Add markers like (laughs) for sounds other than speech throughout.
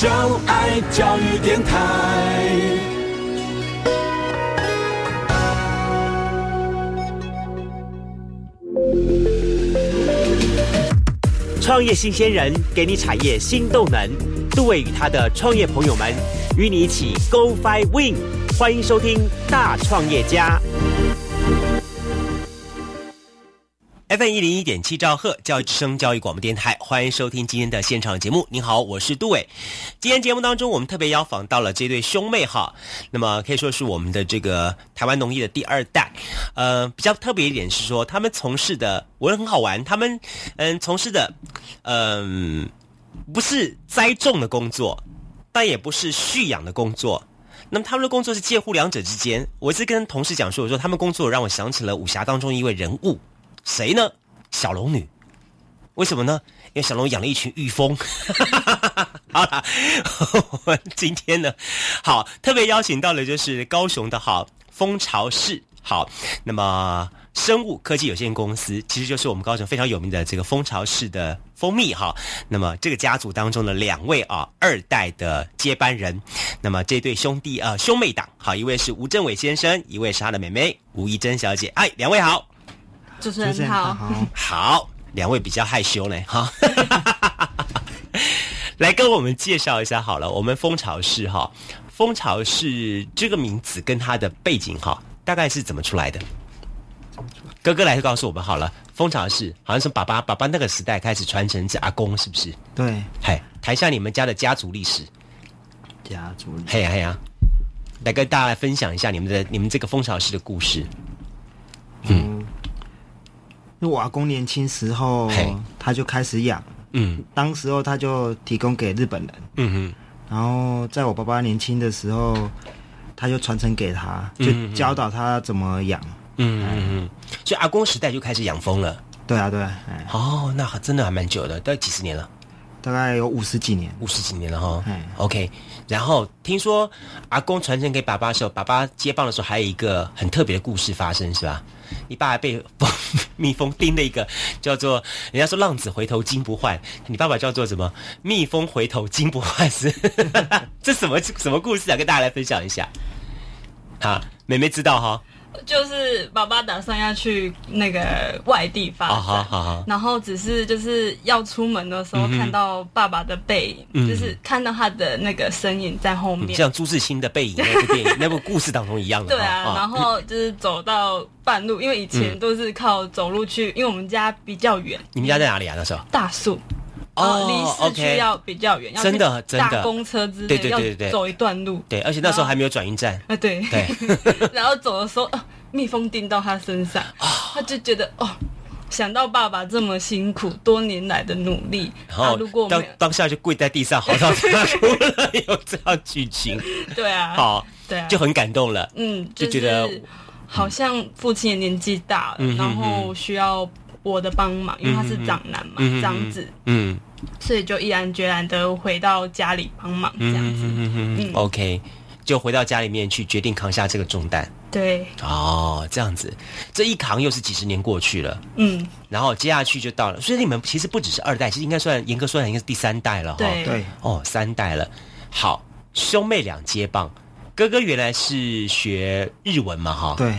就爱教育电台。创业新鲜人给你产业新动能，杜伟与他的创业朋友们与你一起 Go Fly Win，欢迎收听大创业家。FM 一零一点七兆赫教育之声教育广播电台，欢迎收听今天的现场节目。您好，我是杜伟。今天节目当中，我们特别邀访到了这对兄妹哈，那么可以说是我们的这个台湾农业的第二代。呃，比较特别一点是说，他们从事的我觉得很好玩，他们嗯从事的嗯不是栽种的工作，但也不是蓄养的工作。那么他们的工作是介乎两者之间。我是跟同事讲说，我说他们工作让我想起了武侠当中一位人物。谁呢？小龙女，为什么呢？因为小龙养了一群御蜂。(laughs) 好了，(laughs) 我们今天呢，好特别邀请到的就是高雄的好蜂巢市好，那么生物科技有限公司，其实就是我们高雄非常有名的这个蜂巢市的蜂蜜哈。那么这个家族当中的两位啊二代的接班人，那么这对兄弟啊兄妹档，好一位是吴正伟先生，一位是他的妹妹吴怡珍小姐。哎，两位好。主持人好，好，两位比较害羞呢，哈，(laughs) 来跟我们介绍一下好了。我们蜂巢市哈，蜂巢市这个名字跟它的背景哈，大概是怎么出来的？哥哥来告诉我们好了。蜂巢市好像是爸爸爸爸那个时代开始传承至阿公，是不是？对，嗨，谈一下你们家的家族历史。家族历史，嘿呀嘿呀，来跟大家来分享一下你们的你们这个蜂巢市的故事。嗯。因为我阿公年轻时候，他就开始养，嗯，当时候他就提供给日本人，嗯哼，然后在我爸爸年轻的时候，他就传承给他，就教导他怎么养，嗯嗯嗯，所以阿公时代就开始养蜂了，对啊对，哦，那真的还蛮久的，大概几十年了，大概有五十几年，五十几年了哈，OK，然后听说阿公传承给爸爸的时候，爸爸接棒的时候，还有一个很特别的故事发生，是吧？你爸爸被蜂蜜蜂叮了一个叫做人家说浪子回头金不换，你爸爸叫做什么？蜜蜂回头金不换是？这什么什么故事啊？跟大家来分享一下。啊，妹妹知道哈。就是爸爸打算要去那个外地发展，然后只是就是要出门的时候看到爸爸的背影，就是看到他的那个身影在后面，像朱自清的背影那部 (laughs) 电影那部故事当中一样的。对啊，然后就是走到半路，因为以前都是靠走路去，因为我们家比较远。你们家在哪里啊？那时候？大树哦，离市区要比较远，真的真的公车之类要走一段路。对，而且那时候还没有转运站。啊，对对。(laughs) 然后走的时候。蜜蜂叮到他身上，他就觉得哦，想到爸爸这么辛苦多年来的努力，然后如果当当下就跪在地上嚎啕大哭了，有这样剧情，(laughs) 对啊，好，对啊，就很感动了，嗯，就觉得好像父亲也年纪大了，然后需要我的帮忙，因为他是长男嘛，长子，嗯，所以就毅然决然的回到家里帮忙这样子，嗯嗯，OK，就回到家里面去决定扛下这个重担。对。哦，这样子，这一扛又是几十年过去了，嗯，然后接下去就到了，所以你们其实不只是二代，其实应该算严格说来应该是第三代了，哈，对，哦，三代了。好，兄妹两接棒，哥哥原来是学日文嘛，哈，对，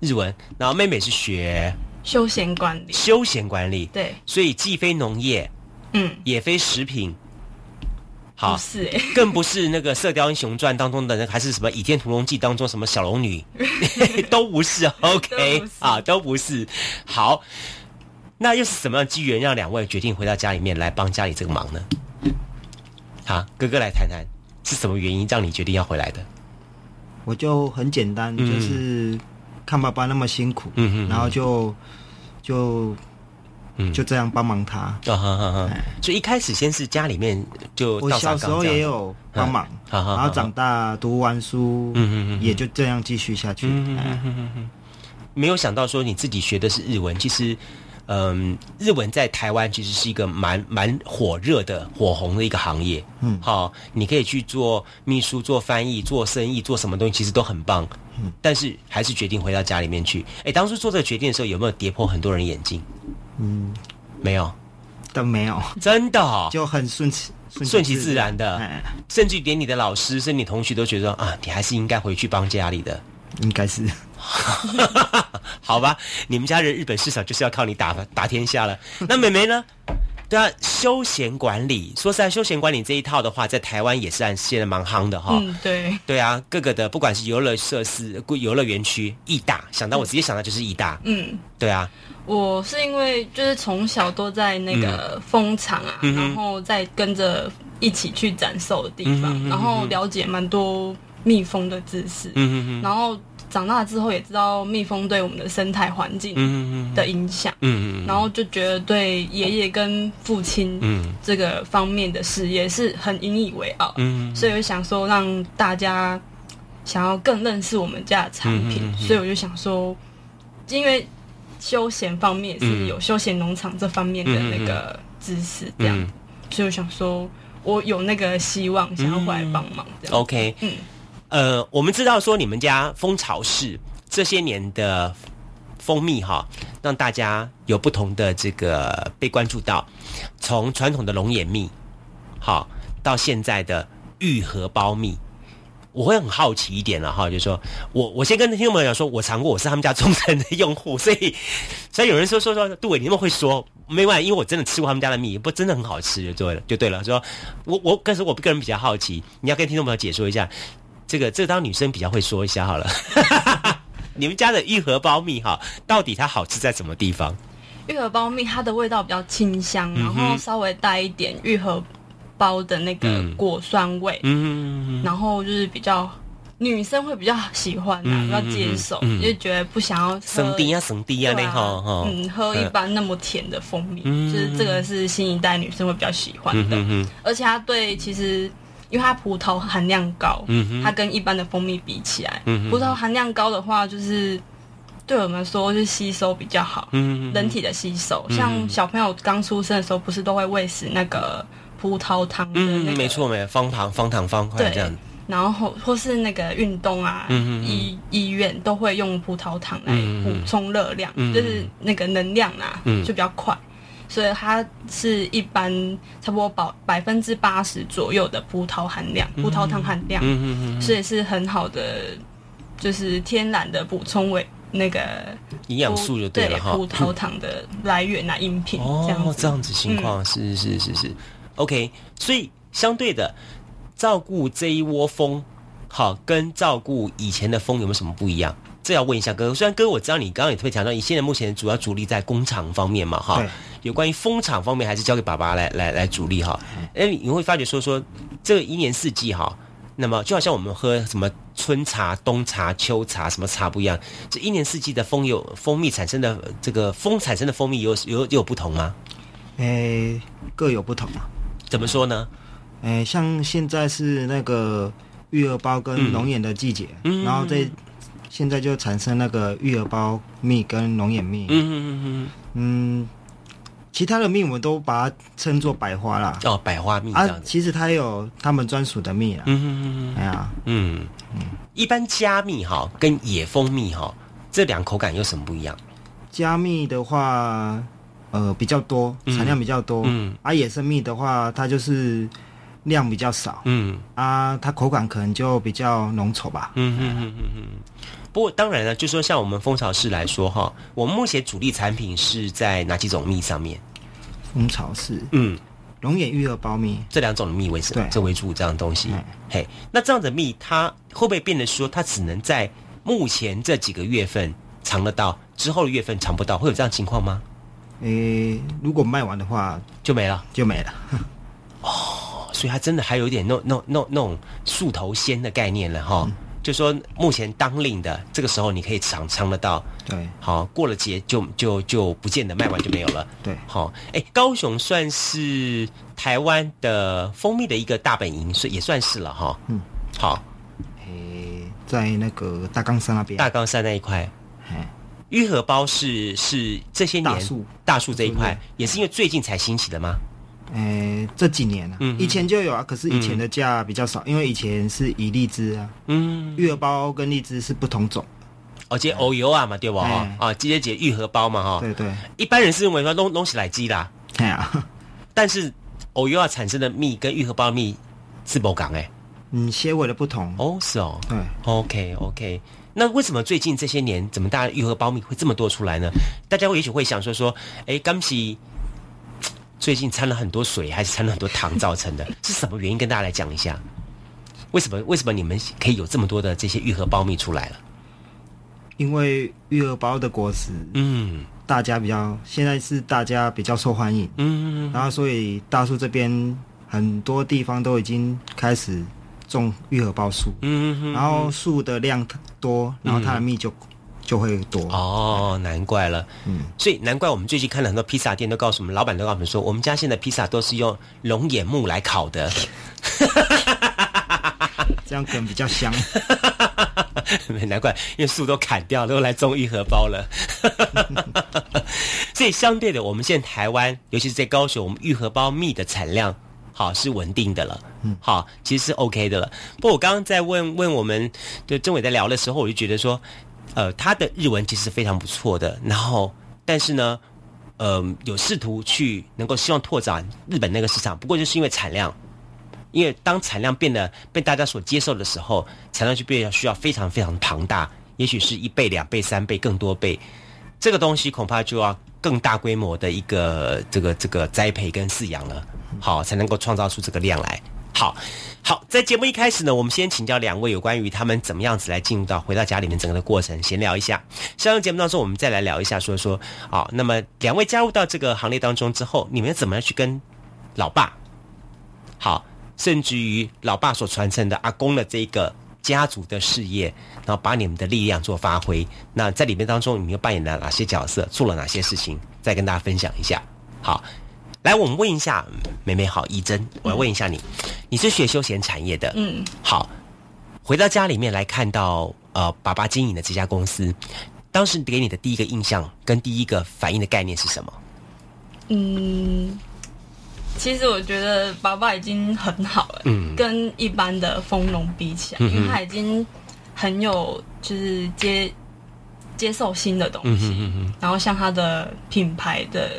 日文，然后妹妹是学休闲管理，休闲管理，对，所以既非农业，嗯，也非食品。好，不是 (laughs) 更不是那个《射雕英雄传》当中的那还是什么《倚天屠龙记》当中什么小龙女，(laughs) 都不是。OK，啊，都不是。好，那又是什么样的机缘让两位决定回到家里面来帮家里这个忙呢？好，哥哥来谈谈是什么原因让你决定要回来的？我就很简单，就是看爸爸那么辛苦，嗯然后就就。就这样帮忙他，啊哈哈哈！所以一开始先是家里面就我小时候也有帮忙，然后长大读完书，嗯嗯也就这样继续下去。嗯嗯嗯嗯没有想到说你自己学的是日文，其实，嗯，日文在台湾其实是一个蛮蛮火热的、火红的一个行业。嗯，好，你可以去做秘书、做翻译、做生意、做什么东西，其实都很棒。嗯，但是还是决定回到家里面去。哎，当初做这个决定的时候，有没有跌破很多人眼镜？嗯，没有，都没有，真的就很顺其顺其自然。的，甚至连你的老师、甚至你同学都觉得啊，你还是应该回去帮家里的，应该是。(laughs) 好吧，你们家人日本市场就是要靠你打打天下了。那美眉呢？(laughs) 对啊，休闲管理，说实在，休闲管理这一套的话，在台湾也是按现在蛮夯的哈。嗯，对。对啊，各个的不管是游乐设施、游乐园区，义大想到我直接想到就是义大。嗯，对啊。我是因为就是从小都在那个蜂场啊，然后再跟着一起去展售的地方，然后了解蛮多蜜蜂的知识。嗯嗯嗯，然后。长大之后也知道蜜蜂对我们的生态环境的影响，嗯然后就觉得对爷爷跟父亲这个方面的事业是很引以为傲，嗯所以我想说让大家想要更认识我们家的产品，所以我就想说，因为休闲方面是有休闲农场这方面的那个知识，这样，所以我想说我有那个希望想要回来帮忙，这样。OK，嗯。呃，我们知道说你们家蜂巢市这些年的蜂蜜哈，让大家有不同的这个被关注到，从传统的龙眼蜜，好到现在的玉荷包蜜，我会很好奇一点了哈，就是说我我先跟听众朋友讲说，我尝过，我是他们家忠诚的用户，所以 (laughs) 所以有人说说说杜伟，你们会说没完，因为我真的吃过他们家的蜜，不真的很好吃，就对了，就对了，说我我可是我个人比较好奇，你要跟听众朋友解说一下。这个这当女生比较会说一下好了，(laughs) 你们家的玉荷包蜜哈，到底它好吃在什么地方？玉荷包蜜它的味道比较清香，然后稍微带一点玉荷包的那个果酸味，嗯，然后就是比较女生会比较喜欢的，比较接受，就觉得不想要生低啊生低啊那哈哈，嗯，喝一般那么甜的蜂蜜，就是这个是新一代女生会比较喜欢的，而且它对其实。因为它葡萄含量高，它跟一般的蜂蜜比起来，葡萄含量高的话，就是对我们说是吸收比较好，人体的吸收。像小朋友刚出生的时候，不是都会喂食那个葡萄糖的那个？没错，没方糖、方糖方块这样。然后或是那个运动啊，医医院都会用葡萄糖来补充热量，就是那个能量啊，就比较快。所以它是一般差不多保百分之八十左右的葡萄含量，葡萄糖含量，嗯嗯嗯所以是很好的，就是天然的补充为那个营养素就对了哈。葡萄糖的来源啊，饮品这样哦这样子情况是是是是，OK。所以相对的，照顾这一窝蜂，好跟照顾以前的蜂有没有什么不一样？这要问一下哥。虽然哥我知道你刚刚也特别强调，你现在目前主要主力在工厂方面嘛，哈。有关于蜂场方面，还是交给爸爸来来来主力哈。哎，你会发觉说说这个一年四季哈，那么就好像我们喝什么春茶、冬茶、秋茶，什么茶不一样，这一年四季的蜂有蜂蜜产生的这个蜂产生的蜂蜜有有有不同吗？哎，各有不同啊。怎么说呢？哎，像现在是那个育儿包跟龙眼的季节，然后在现在就产生那个育儿包蜜跟龙眼蜜。嗯嗯嗯嗯嗯。其他的蜜我们都把它称作百花啦。哦，百花蜜啊，其实它有他们专属的蜜啊。嗯嗯嗯，哎呀，嗯嗯，一般加蜜哈跟野蜂蜜哈这两口感有什么不一样？加蜜的话，呃，比较多，产量比较多。嗯，啊，野生蜜的话，它就是量比较少。嗯，啊，它口感可能就比较浓稠吧。嗯嗯嗯嗯嗯。不过当然了，就说像我们蜂巢市来说哈，我们目前主力产品是在哪几种蜜上面？蜂巢市，嗯，龙眼玉荷苞蜜这两种蜜为什么？这为主这样的东西。嘿，那这样的蜜它会不会变得说它只能在目前这几个月份尝得到，之后的月份尝不到，会有这样情况吗？诶，如果卖完的话就没了，就没了。哦，所以它真的还有一点那那那那种树头仙的概念了哈。就说目前当令的这个时候，你可以尝尝得到。对，好，过了节就就就不见得卖完就没有了。对，好，哎，高雄算是台湾的蜂蜜的一个大本营，所以也算是了哈。嗯，好，诶，在那个大冈山那边，大冈山那一块，玉荷包是是这些年大树大树这一块，也是因为最近才兴起的吗？诶，这几年啊，以前就有啊，可是以前的价比较少，因为以前是以荔枝啊，嗯，玉荷包跟荔枝是不同种，哦，接藕油啊嘛，对不？啊，直接解玉荷包嘛，哈，对对，一般人是认为说弄弄起来鸡啦，对啊，但是偶油啊产生的蜜跟愈合包蜜是不港哎，嗯，纤维的不同。哦，是哦，对，OK OK。那为什么最近这些年，怎么大家愈合包蜜会这么多出来呢？大家也许会想说说，哎，刚喜最近掺了很多水，还是掺了很多糖造成的？(laughs) 是什么原因？跟大家来讲一下。为什么？为什么你们可以有这么多的这些愈合包蜜出来了？因为愈合包的果实，嗯，大家比较现在是大家比较受欢迎，嗯，然后所以大树这边很多地方都已经开始种愈合包树，嗯，然后树的量多，然后它的蜜就就会多。哦，难怪了，嗯，所以难怪我们最近看了很多披萨店都告诉我们，老板都告诉我们说，我们家现在披萨都是用龙眼木来烤的。(laughs) 这样可能比较香，(laughs) 难怪，因为树都砍掉，都来种愈合包了。(laughs) 所以相对的，我们现在台湾，尤其是在高雄，我们玉荷包蜜的产量好是稳定的了。嗯，好，其实是 OK 的了。不过我刚刚在问问我们对郑伟在聊的时候，我就觉得说，呃，他的日文其实非常不错的。然后，但是呢，呃，有试图去能够希望拓展日本那个市场，不过就是因为产量。因为当产量变得被大家所接受的时候，产量就变得需要非常非常庞大，也许是一倍、两倍、三倍、更多倍。这个东西恐怕就要更大规模的一个这个这个栽培跟饲养了，好才能够创造出这个量来。好，好，在节目一开始呢，我们先请教两位有关于他们怎么样子来进入到回到家里面整个的过程，闲聊一下。下个节目当中，我们再来聊一下，说说啊，那么两位加入到这个行列当中之后，你们怎么样去跟老爸？好。甚至于老爸所传承的阿公的这个家族的事业，然后把你们的力量做发挥。那在里面当中，你们又扮演了哪些角色，做了哪些事情？再跟大家分享一下。好，来，我们问一下妹妹好，怡珍，我要问一下你，你是学休闲产业的，嗯，好，回到家里面来看到呃爸爸经营的这家公司，当时给你的第一个印象跟第一个反应的概念是什么？嗯。其实我觉得爸爸已经很好了，嗯。跟一般的丰农比起来，因为他已经很有就是接接受新的东西，嗯然后像他的品牌的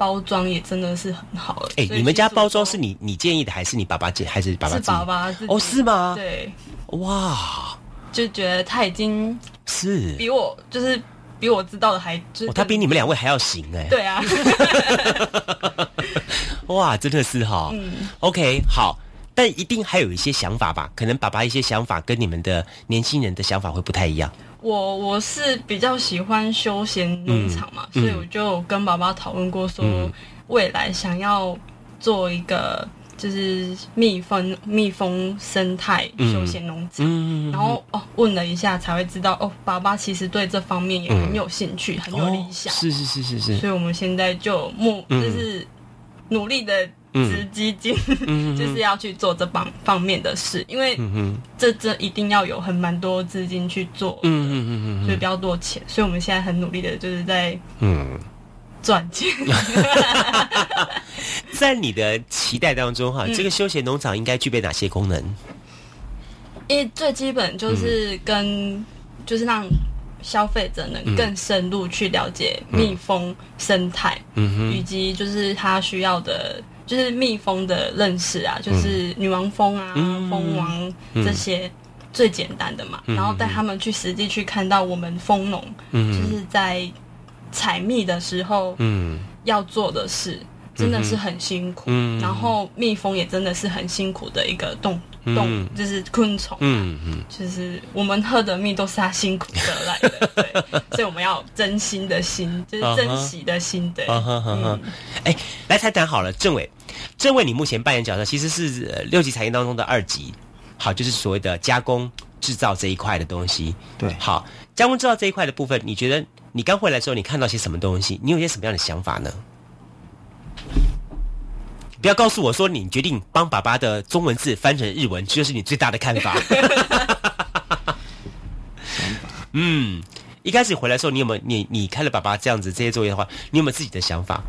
包装也真的是很好了。哎，你们家包装是你你建议的，还是你爸爸建，还是爸爸？是爸爸哦，是吗？对，哇，就觉得他已经是比我就是比我知道的还，他比你们两位还要行哎，对啊。(laughs) 哇，真的是哈嗯，OK，好，但一定还有一些想法吧？可能爸爸一些想法跟你们的年轻人的想法会不太一样。我我是比较喜欢休闲农场嘛，所以我就跟爸爸讨论过，说未来想要做一个就是蜜蜂蜜蜂生态休闲农场。然后哦，问了一下才会知道，哦，爸爸其实对这方面也很有兴趣，很有理想。是是是是是。所以我们现在就目就是。努力的值基金，就是要去做这方方面的事，因为这这一定要有很蛮多资金去做，嗯嗯嗯嗯，所以比较多钱，所以我们现在很努力的，就是在嗯。赚钱。(laughs) 在你的期待当中，哈，这个休闲农场应该具备哪些功能？因为最基本就是跟就是让。消费者能更深入去了解蜜蜂生态，嗯以及就是它需要的，就是蜜蜂的认识啊，就是女王蜂啊、蜂王这些最简单的嘛。然后带他们去实际去看到我们蜂农，就是在采蜜的时候要做的事。真的是很辛苦，然后蜜蜂也真的是很辛苦的一个动动，就是昆虫，嗯嗯，就是我们喝的蜜都是他辛苦得来的，(laughs) 对，所以我们要真心的心，就是珍惜的心，对。哎，来谈谈好了，政委，政委，你目前扮演角色其实是六级产业当中的二级，好，就是所谓的加工制造这一块的东西，对，好，加工制造这一块的部分，你觉得你刚回来时候，你看到些什么东西？你有些什么样的想法呢？不要告诉我说你决定帮爸爸的中文字翻成日文，这就是你最大的看法。嗯，一开始回来的时候，你有没有你你看了爸爸这样子这些作业的话，你有没有自己的想法？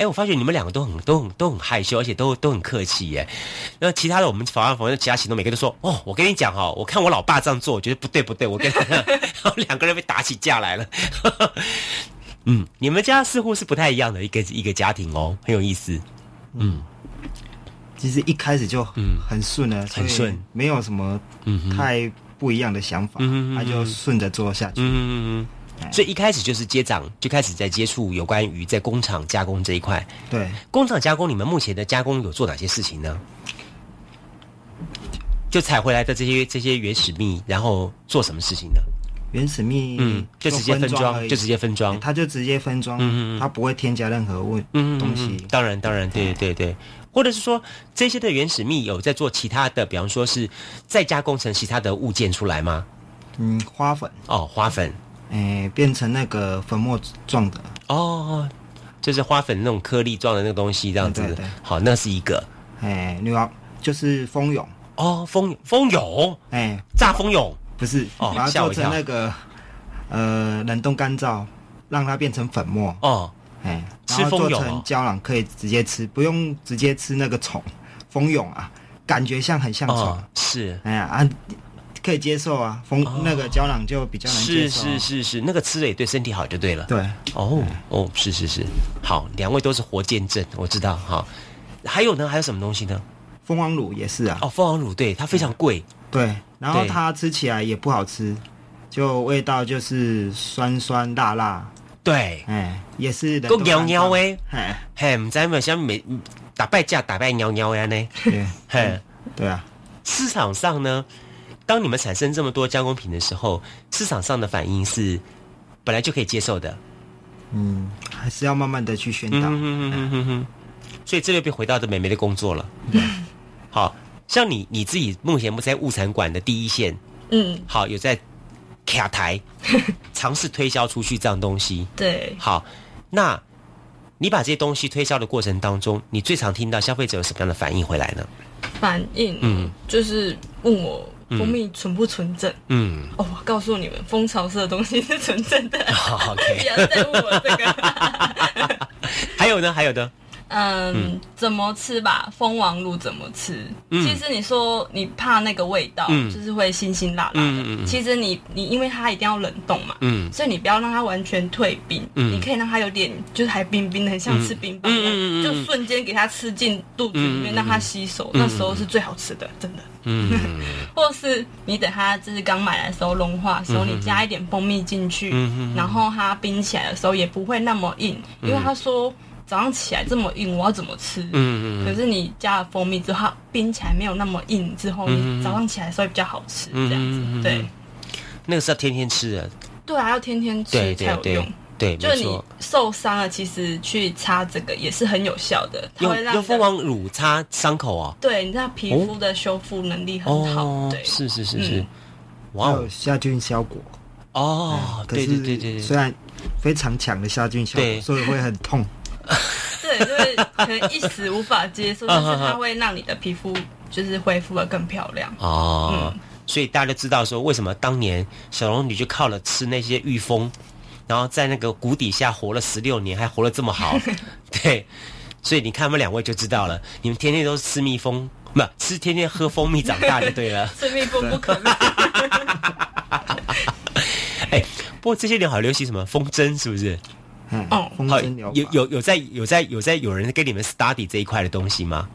哎，我发觉你们两个都很都很都很害羞，而且都都很客气耶。那其他的我们法案房的其他行动，每个都说哦，我跟你讲哦，我看我老爸这样做，我觉得不对不对，我跟 (laughs) 然后两个人被打起架来了。(laughs) 嗯，你们家似乎是不太一样的一个一个家庭哦，很有意思。嗯，其实一开始就很顺了，很顺，没有什么太不一样的想法，他就顺着做下去。嗯嗯嗯。所以一开始就是接掌，就开始在接触有关于在工厂加工这一块。对，工厂加工，你们目前的加工有做哪些事情呢？就采回来的这些这些原始蜜，然后做什么事情呢？原始蜜，嗯，就直接分装，就直接分装，它就直接分装，嗯嗯它不会添加任何味东西。当然，当然，对对对，或者是说这些的原始蜜有在做其他的，比方说是再加工成其他的物件出来吗？嗯，花粉哦，花粉，哎，变成那个粉末状的哦，就是花粉那种颗粒状的那个东西，这样子。好，那是一个，哎，女王就是蜂蛹哦，蜂蜂蛹，哎，炸蜂蛹。不是，哦把它做成那个呃冷冻干燥，让它变成粉末哦，哎，然后做成胶囊可以直接吃，不用直接吃那个虫蜂蛹啊，感觉像很像虫，是，哎呀啊，可以接受啊，蜂那个胶囊就比较难接受，是是是是，那个吃了也对身体好就对了，对，哦哦，是是是，好，两位都是活见证，我知道哈，还有呢，还有什么东西呢？蜂王乳也是啊，哦，蜂王乳对它非常贵，对。然后它吃起来也不好吃，就味道就是酸酸辣辣。对，哎，也是都尿尿哎，嘿，唔知咪想每打败架打败尿尿呀呢？嘿，对啊。市场上呢，当你们产生这么多加工品的时候，市场上的反应是本来就可以接受的。嗯，还是要慢慢的去宣导。嗯嗯嗯嗯嗯。所以这就变回到这美眉的工作了。好。像你你自己目前不在物产馆的第一线，嗯，好有在卡台尝试推销出去这样东西，对，好，那你把这些东西推销的过程当中，你最常听到消费者有什么样的反应回来呢？反应，嗯，就是问我蜂蜜纯不纯正，嗯，哦，我告诉你们，蜂巢式的东西是纯正的，(laughs) 不要再问我这个，(laughs) 还有呢，还有呢。嗯，怎么吃吧？蜂王乳怎么吃？其实你说你怕那个味道，就是会辛辛辣辣的。其实你你因为它一定要冷冻嘛，所以你不要让它完全退冰，你可以让它有点就是还冰冰的，很像吃冰棒一样，就瞬间给它吃进肚子里面，让它吸收，那时候是最好吃的，真的。嗯，(laughs) 或是你等它就是刚买来的时候融化的时候，你加一点蜂蜜进去，然后它冰起来的时候也不会那么硬，因为他说。早上起来这么硬，我要怎么吃？嗯嗯。可是你加了蜂蜜之后，它冰起来没有那么硬，之后你早上起来的时候比较好吃，这样子。对。那个是要天天吃的。对啊，要天天吃才有用。对，就是你受伤了，其实去擦这个也是很有效的。用用蜂王乳擦伤口啊？对，你知道皮肤的修复能力很好。对，是是是是。哇，有杀菌效果。哦，对对对对对。虽然非常强的杀菌效果，所以会很痛。(laughs) 对，就是可能一时无法接受，但是它会让你的皮肤就是恢复的更漂亮哦。所以大家都知道说，为什么当年小龙女就靠了吃那些御蜂，然后在那个谷底下活了十六年，还活得这么好。(laughs) 对，所以你看他们两位就知道了，你们天天都是吃蜜蜂，不吃天天喝蜂蜜长大就对了。(laughs) 吃蜜蜂不可能。哎，不过这些年好流行什么风筝，是不是？哦，好，有有有在有在有在有人跟你们 study 这一块的东西吗？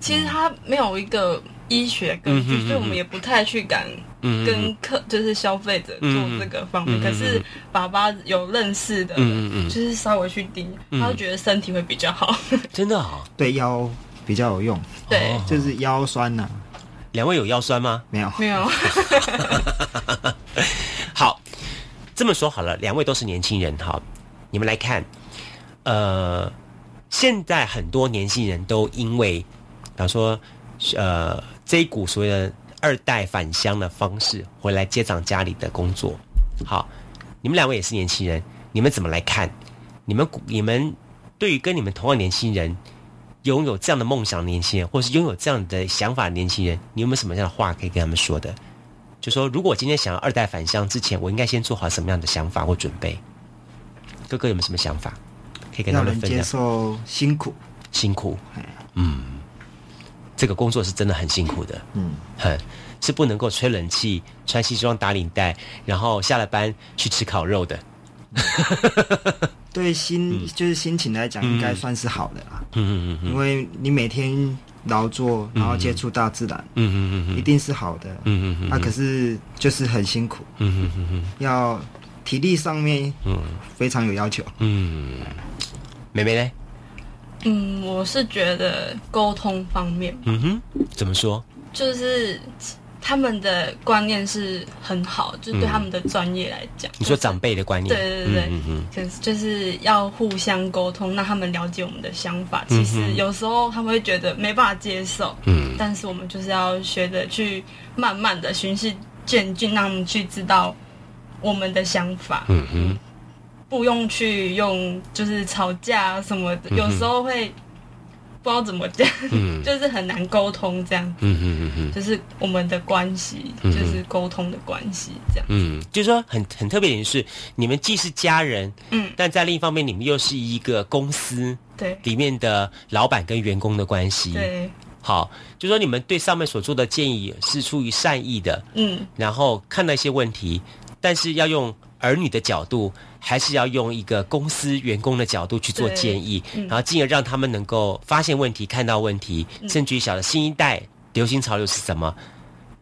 其实他没有一个医学根据，所以我们也不太去敢跟客就是消费者做这个方面。可是爸爸有认识的，就是稍微去盯，他觉得身体会比较好。(laughs) 真的啊？对腰比较有用。对，就是腰酸呐。两位有腰酸吗？没有，没有。(laughs) 好，这么说好了，两位都是年轻人哈。你们来看，呃，现在很多年轻人都因为，比方说，呃，这一股所谓的二代返乡的方式回来接掌家里的工作。好，你们两位也是年轻人，你们怎么来看？你们你们对于跟你们同样年轻人拥有这样的梦想的年轻人，或是拥有这样的想法的年轻人，你有没有什么样的话可以跟他们说的？就说如果今天想要二代返乡之前，我应该先做好什么样的想法或准备？哥哥有没有什么想法，可以跟他们分享？接受辛苦，辛苦，嗯，这个工作是真的很辛苦的，嗯，很是不能够吹冷气、穿西装打领带，然后下了班去吃烤肉的。对心就是心情来讲，应该算是好的啦。嗯嗯嗯，因为你每天劳作，然后接触大自然，嗯嗯嗯，一定是好的，嗯嗯嗯。啊，可是就是很辛苦，嗯嗯嗯嗯，要体力上面，嗯，非常有要求，嗯。妹妹呢？嗯，我是觉得沟通方面，嗯哼，怎么说？就是。他们的观念是很好，就对他们的专业来讲。你说长辈的观念，对对对，嗯嗯，就是就是要互相沟通，让他们了解我们的想法。其实有时候他们会觉得没办法接受，嗯，但是我们就是要学着去慢慢的循序渐进，让他们去知道我们的想法。嗯哼，不用去用就是吵架什么的，有时候会。不知道怎么讲，(laughs) 就是很难沟通这样子。嗯嗯嗯嗯，就是我们的关系，就是沟通的关系这样。嗯，就是说很很特别的是，你们既是家人，嗯，但在另一方面，你们又是一个公司，对，里面的老板跟员工的关系。对，好，就说你们对上面所做的建议是出于善意的，嗯，然后看到一些问题，但是要用儿女的角度。还是要用一个公司员工的角度去做建议，然后进而让他们能够发现问题、看到问题，甚至于晓得新一代流行潮流是什么，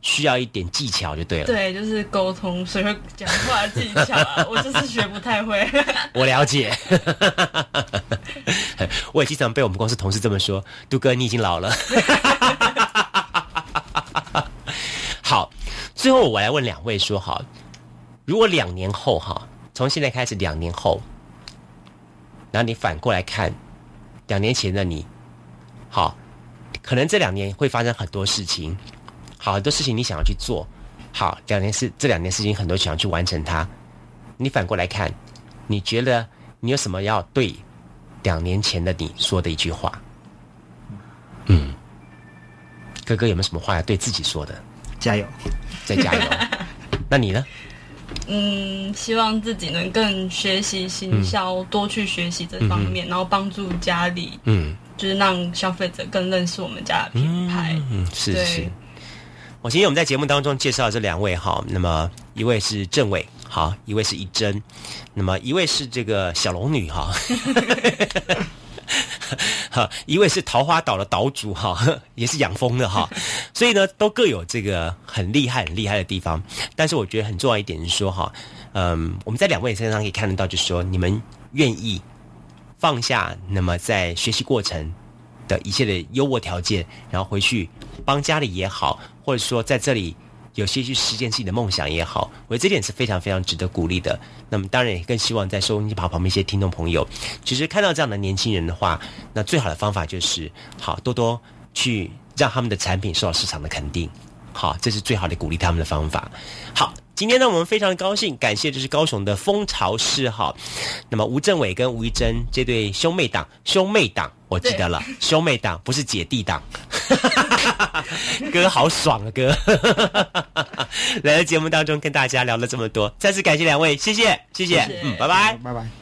需要一点技巧就对了。对，就是沟通，所以会讲话技巧啊，(laughs) 我就是学不太会。(laughs) 我了解，(laughs) 我也经常被我们公司同事这么说：“杜哥，你已经老了。”好，最后我来问两位说：好，如果两年后哈？从现在开始，两年后，然后你反过来看，两年前的你，好，可能这两年会发生很多事情，好，很多事情你想要去做，好，两年是这两年事情很多想要去完成它，你反过来看，你觉得你有什么要对两年前的你说的一句话？嗯，哥哥有没有什么话要对自己说的？加油，再加油。那你呢？嗯，希望自己能更学习行销，多去学习这方面，然后帮助家里，嗯，就是让消费者更认识我们家的品牌。嗯，是是。我今天我们在节目当中介绍这两位哈，那么一位是郑伟，好，一位是一真，那么一位是这个小龙女哈。哈，一位是桃花岛的岛主哈，(laughs) 也是养蜂的哈，(laughs) 所以呢，都各有这个很厉害、很厉害的地方。但是我觉得很重要一点是说哈，嗯，我们在两位身上可以看得到，就是说你们愿意放下那么在学习过程的一切的优渥条件，然后回去帮家里也好，或者说在这里。有些去实现自己的梦想也好，我觉得这点是非常非常值得鼓励的。那么当然也更希望在收音机旁旁边一些听众朋友，其实看到这样的年轻人的话，那最好的方法就是好多多去让他们的产品受到市场的肯定。好，这是最好的鼓励他们的方法。好。今天呢，我们非常高兴，感谢这是高雄的蜂巢市哈。那么吴政伟跟吴一珍这对兄妹档，兄妹档我记得了，兄妹档不是姐弟档。(laughs) 哥好爽啊，哥！(laughs) 来到节目当中跟大家聊了这么多，再次感谢两位，谢谢，谢谢，嗯，拜拜，拜拜。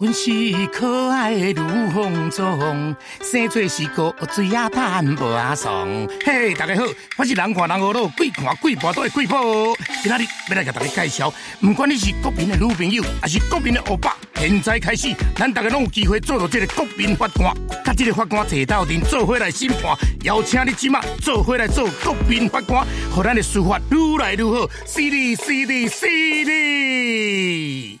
阮是可爱的女风中，生做是个水啊淡无阿爽。嘿，大家好，我是人看人恶路，鬼看鬼跋倒的鬼婆。今仔日要来给大家介绍，不管你是国民的女朋友，还是国民的欧巴，现在开始，咱大家拢有机会做到这个国民法官。甲这个法官坐到阵，做伙来审判，邀请你即马做伙来做国民法官，让咱的司法愈来愈好。犀利，犀利，犀利！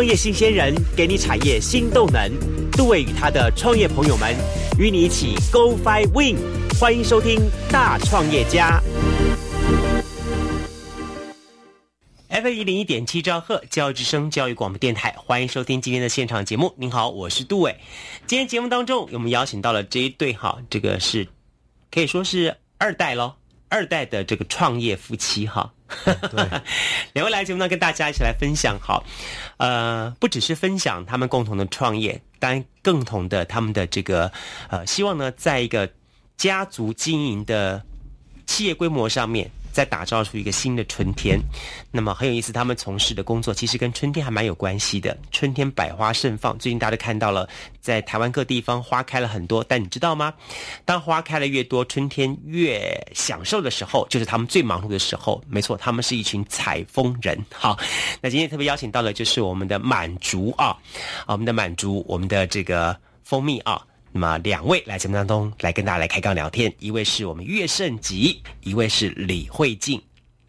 创业新鲜人给你产业新动能，杜伟与他的创业朋友们与你一起 Go Fly Win，欢迎收听大创业家。F 一零一点七兆赫教育之声教育广播电台，欢迎收听今天的现场节目。您好，我是杜伟。今天节目当中，我们邀请到了这一对哈，这个是可以说是二代喽，二代的这个创业夫妻哈。(laughs) 对，两位来节目呢，跟大家一起来分享好，呃，不只是分享他们共同的创业，当然共同的他们的这个呃，希望呢，在一个家族经营的企业规模上面。再打造出一个新的春天，那么很有意思。他们从事的工作其实跟春天还蛮有关系的。春天百花盛放，最近大家都看到了，在台湾各地方花开了很多。但你知道吗？当花开了越多，春天越享受的时候，就是他们最忙碌的时候。没错，他们是一群采风人。好，那今天特别邀请到的就是我们的满竹啊，我们的满竹，我们的这个蜂蜜啊。那么两位来节目当中来跟大家来开杠聊天，一位是我们岳胜吉，一位是李慧静，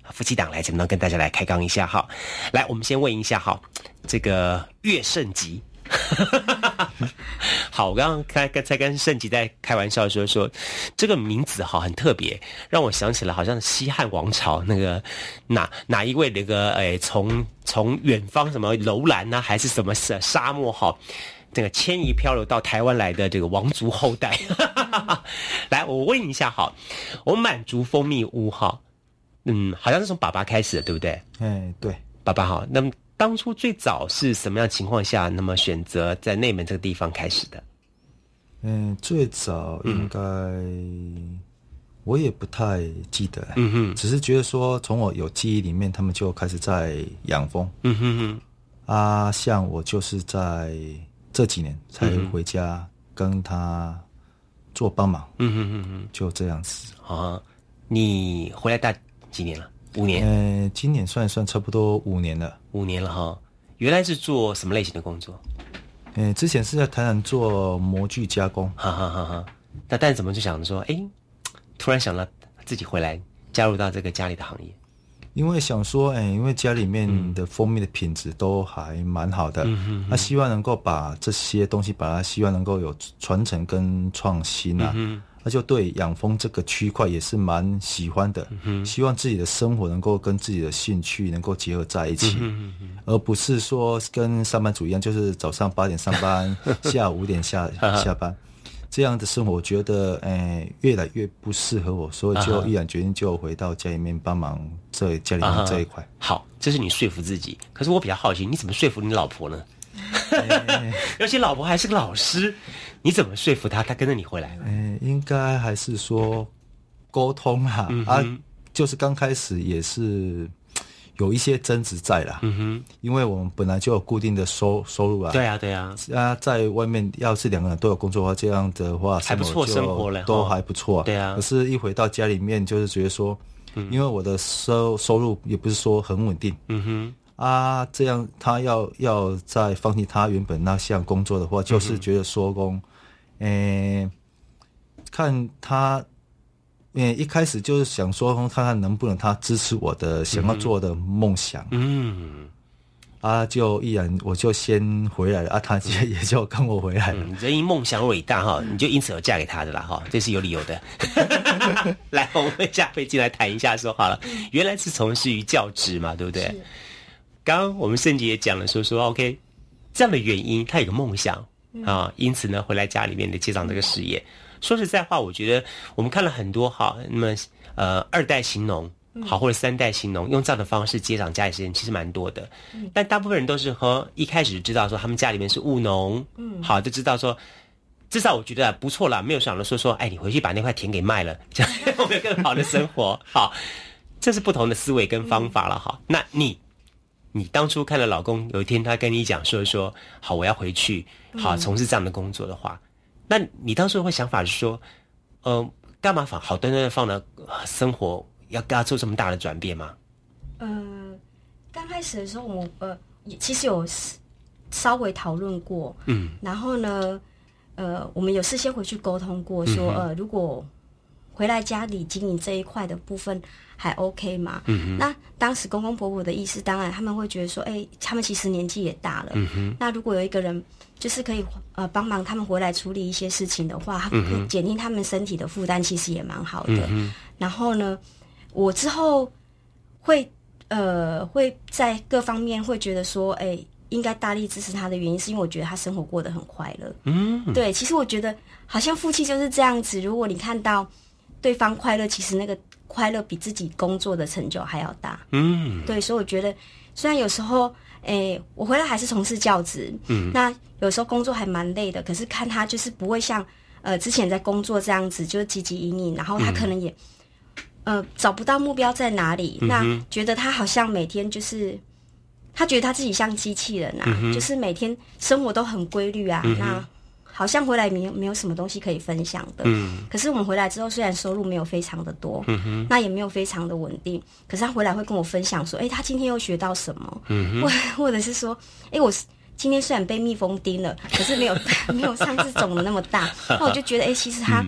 夫妻档来节目当中跟大家来开杠一下哈。来，我们先问一下哈，这个岳胜吉，(laughs) 好，我刚刚开刚才跟胜吉在开玩笑说说这个名字哈很特别，让我想起了好像西汉王朝那个哪哪一位那个诶从从远方什么楼兰呢还是什么沙沙漠哈。这个迁移漂流到台湾来的这个王族后代，(laughs) 来，我问一下哈，我满族蜂蜜屋哈，嗯，好像是从爸爸开始的，对不对？哎，对，爸爸好。那么当初最早是什么样情况下，那么选择在内门这个地方开始的？嗯，最早应该我也不太记得，嗯哼，只是觉得说从我有记忆里面，他们就开始在养蜂，嗯哼哼，啊，像我就是在。这几年才回家跟他做帮忙，嗯嗯嗯嗯，就这样子啊。你回来大几年了？五年？呃，今年算一算，差不多五年了。五年了哈。原来是做什么类型的工作？呃，之前是在台南做模具加工。哈哈哈哈。那但怎么就想着说，哎，突然想到自己回来加入到这个家里的行业？因为想说，哎，因为家里面的蜂蜜的品质都还蛮好的，那希望能够把这些东西，把它希望能够有传承跟创新啊。那就对养蜂这个区块也是蛮喜欢的，希望自己的生活能够跟自己的兴趣能够结合在一起，而不是说跟上班族一样，就是早上八点上班，(laughs) 下午五点下 (laughs) 下班。这样的生活，我觉得，诶，越来越不适合我，所以就毅然决定就回到家里面帮忙这家里面这一块。好，这是你说服自己。可是我比较好奇，你怎么说服你老婆呢？(laughs) 而且老婆还是个老师，你怎么说服她？她跟着你回来？嗯，应该还是说沟通哈啊，就是刚开始也是。有一些增值在啦，嗯哼，因为我们本来就有固定的收收入啊，对啊，对啊，啊，在外面要是两个人都有工作的话，这样的话还不错，生活了都还不错，对啊。可是，一回到家里面，就是觉得说，因为我的收收入也不是说很稳定，嗯哼，啊，这样他要要再放弃他原本那项工作的话，就是觉得说工，诶，看他。因为一开始就是想说，看看能不能他支持我的想要做的梦想。嗯，啊，就毅然我就先回来了，啊，他也也就跟我回来了。人因梦想伟大哈，你就因此而嫁给他的啦哈，这是有理由的。(laughs) 来，我们下飞进来谈一下，说好了，原来是从事于教职嘛，对不对？刚刚我们圣杰也讲了，说说 OK，这样的原因，他有个梦想啊，因此呢，回来家里面的接掌这个事业。说实在话，我觉得我们看了很多哈，那么呃二代行农好或者三代行农用这样的方式接掌家里事情，其实蛮多的。但大部分人都是和一开始知道说他们家里面是务农，嗯，好就知道说，至少我觉得不错了，没有想着说说，哎，你回去把那块田给卖了，这样 (laughs) 会有更好的生活。好，这是不同的思维跟方法了哈。那你你当初看了老公有一天他跟你讲说说，好我要回去好从事这样的工作的话。那你当时会想法是说，呃，干嘛放好端端的放了生活，要给他做这么大的转变吗？呃，刚开始的时候，我呃，其实有稍微讨论过，嗯，然后呢，呃，我们有事先回去沟通过，说呃，如果回来家里经营这一块的部分还 OK 吗？嗯那当时公公婆婆的意思，当然他们会觉得说，哎，他们其实年纪也大了，嗯哼，那如果有一个人。就是可以呃帮忙他们回来处理一些事情的话，减轻他们身体的负担，其实也蛮好的。然后呢，我之后会呃会在各方面会觉得说，哎，应该大力支持他的原因，是因为我觉得他生活过得很快乐。嗯，对，其实我觉得好像夫妻就是这样子，如果你看到对方快乐，其实那个快乐比自己工作的成就还要大。嗯，对，所以我觉得虽然有时候。哎，我回来还是从事教职，嗯，那有时候工作还蛮累的，可是看他就是不会像呃之前在工作这样子，就是汲汲营营，然后他可能也呃找不到目标在哪里，那觉得他好像每天就是他觉得他自己像机器人啊，就是每天生活都很规律啊，那。好像回来没有没有什么东西可以分享的，嗯，可是我们回来之后，虽然收入没有非常的多，嗯哼，那也没有非常的稳定，可是他回来会跟我分享说，哎，他今天又学到什么，嗯或或者是说，哎，我今天虽然被蜜蜂叮了，可是没有 (laughs) 没有上次肿的那么大，那我就觉得，哎，其实他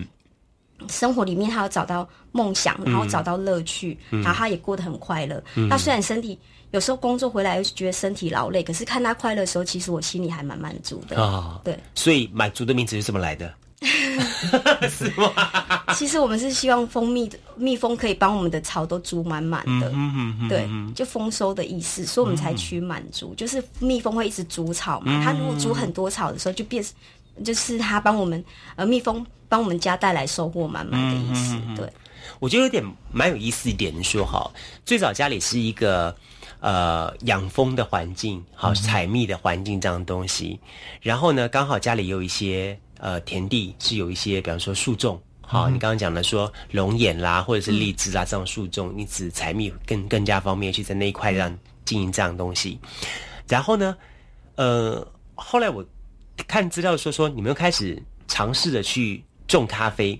生活里面他有找到梦想，然后找到乐趣，然后他也过得很快乐。那虽然身体。有时候工作回来又觉得身体劳累，可是看他快乐的时候，其实我心里还蛮满足的啊。对，所以满足的名字是这么来的，(laughs) 是吗？其实我们是希望蜂蜜蜜蜂可以帮我们的巢都筑满满的，对，就丰收的意思，所以我们才取满足，就是蜜蜂会一直筑巢嘛。它如果筑很多草的时候，就变就是它帮我们呃蜜蜂帮我们家带来收获满满的意思。对，我觉得有点蛮有意思一点说哈，最早家里是一个。呃，养蜂的环境，好采蜜的环境这样东西，然后呢，刚好家里有一些呃田地是有一些，比方说树种，好，你刚刚讲的说龙眼啦，或者是荔枝啊这种树种，因此采蜜更更加方便，去在那一块让经营这样东西。然后呢，呃，后来我看资料说说，你们又开始尝试着去种咖啡，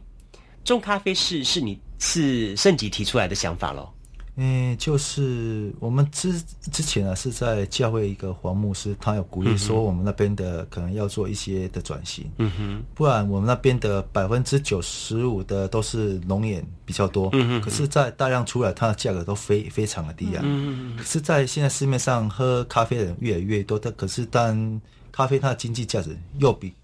种咖啡是是你是盛吉提出来的想法喽？嗯，就是我们之之前啊，是在教会一个黄牧师，他有鼓励说，我们那边的可能要做一些的转型，嗯哼，不然我们那边的百分之九十五的都是龙眼比较多，嗯哼，可是，在大量出来，它的价格都非非常的低啊，嗯可是，在现在市面上喝咖啡的人越来越多，但可是，但咖啡它的经济价值又比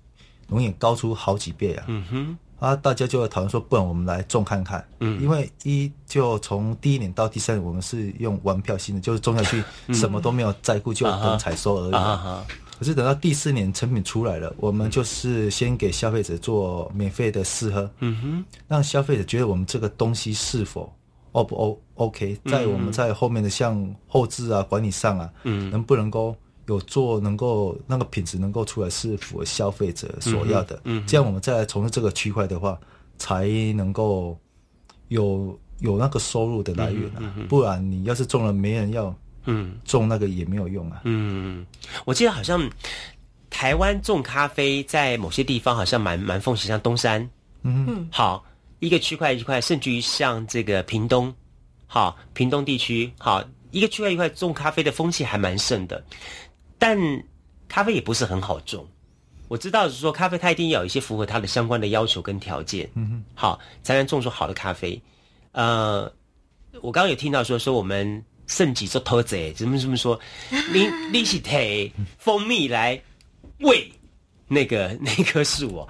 龙眼高出好几倍啊，嗯哼。啊，大家就讨论说，不然我们来种看看。嗯，因为一就从第一年到第三年，我们是用玩票性的，就是种下去，什么都没有在乎，就等采收而已。啊可是等到第四年成品出来了，我们就是先给消费者做免费的试喝。嗯哼，让消费者觉得我们这个东西是否 O 不 O OK，在我们在后面的像后置啊、管理上啊，嗯，能不能够？有做能够那个品质能够出来是符合消费者所要的，嗯，这样我们再来从事这个区块的话，才能够有有那个收入的来源啊，不然你要是种了没人要，嗯，种那个也没有用啊。嗯，我记得好像台湾种咖啡在某些地方好像蛮蛮风行，像东山，嗯，好一个区块一块，甚至于像这个屏东，好屏东地区，好一个区块一块种咖啡的风气还蛮盛的。但咖啡也不是很好种，我知道是说咖啡它一定要有一些符合它的相关的要求跟条件，嗯哼，好才能种出好的咖啡。呃，我刚刚有听到说说我们圣吉做偷贼，怎么怎么说，(laughs) 你你是提蜂蜜来喂那个 (laughs) 那棵树哦，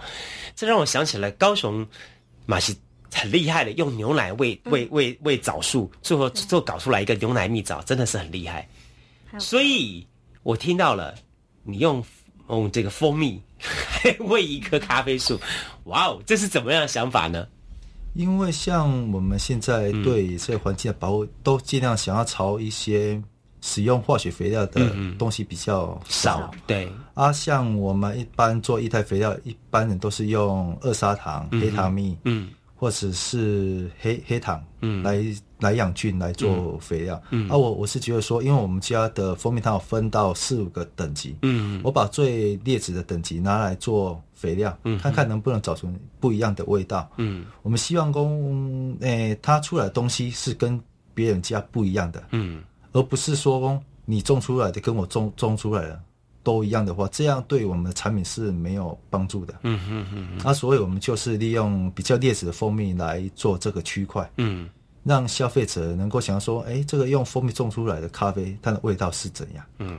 这让我想起了高雄马西很厉害的，用牛奶喂喂喂喂枣树，最后最后搞出来一个牛奶蜜枣，真的是很厉害，所以。我听到了，你用用这个蜂蜜 (laughs) 喂一棵咖啡树，哇哦，这是怎么样的想法呢？因为像我们现在对这个环境的保护，都尽量想要朝一些使用化学肥料的东西比较少。对。啊，像我们一般做液态肥料，一般人都是用二砂糖、黑糖蜜，嗯，或者是黑黑糖，嗯，来。来养菌来做肥料，嗯。啊，我我是觉得说，因为我们家的蜂蜜糖有分到四五个等级，嗯，我把最劣质的等级拿来做肥料，嗯，看看能不能找出不一样的味道，嗯，我们希望公，诶，它出来的东西是跟别人家不一样的，嗯，而不是说你种出来的跟我种种出来的都一样的话，这样对我们的产品是没有帮助的，嗯嗯嗯，那所以我们就是利用比较劣质的蜂蜜来做这个区块，嗯。让消费者能够想要说，哎，这个用蜂蜜种出来的咖啡，它的味道是怎样？嗯，